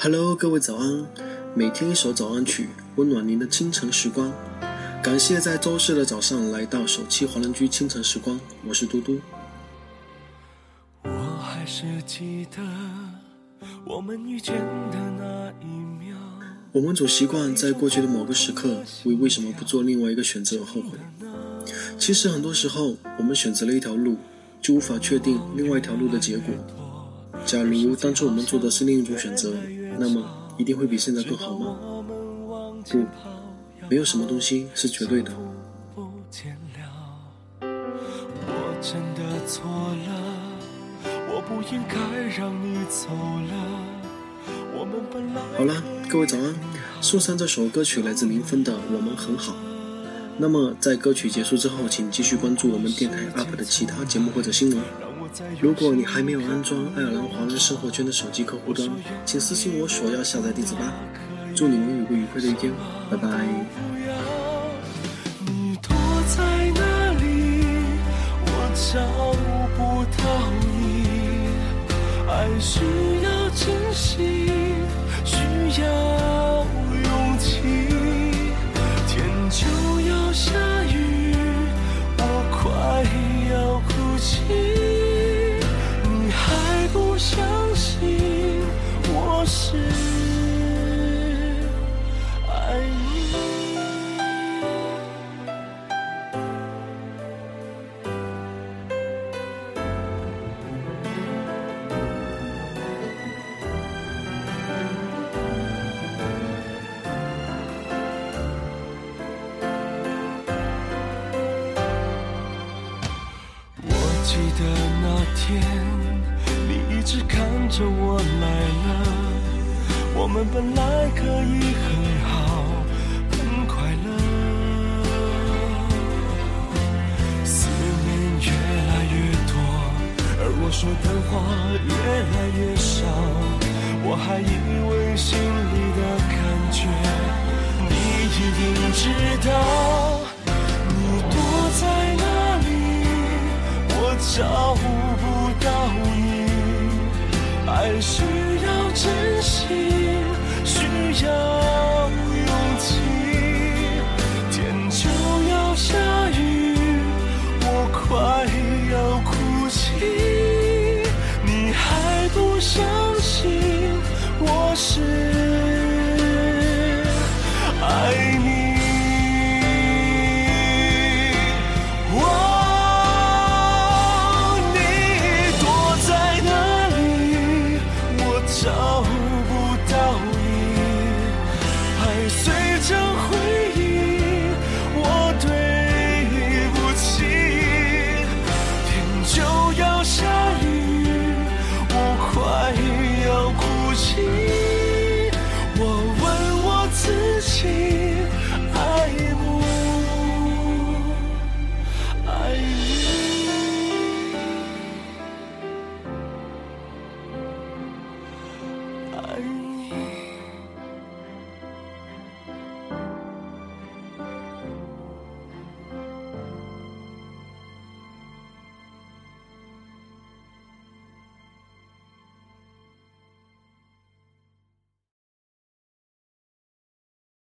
Hello，各位早安！每天一首早安曲，温暖您的清晨时光。感谢在周四的早上来到首期华人居清晨时光，我是嘟嘟。我还是记得我们遇见的那一秒。我们总习惯在过去的某个时刻为为什么不做另外一个选择而后悔。其实很多时候，我们选择了一条路，就无法确定另外一条路的结果。假如当初我们做的是另一种选择，那么一定会比现在更好吗？不，没有什么东西是绝对的。好了，各位早安。送上这首歌曲来自林峰的《我们很好》。那么在歌曲结束之后，请继续关注我们电台 UP 的其他节目或者新闻。如果你还没有安装爱尔兰华人生活圈的手机客户端，请私信我索要下载地址吧。祝你们有个愉快的一天，拜拜。你躲在哪里？我找不到你。爱需要真心，记得那天，你一直看着我来了。我们本来可以很好，很快乐。思念越来越多，而我说的话越来越少。我还以为心里的感觉，你一定知道。不到你，爱需要知。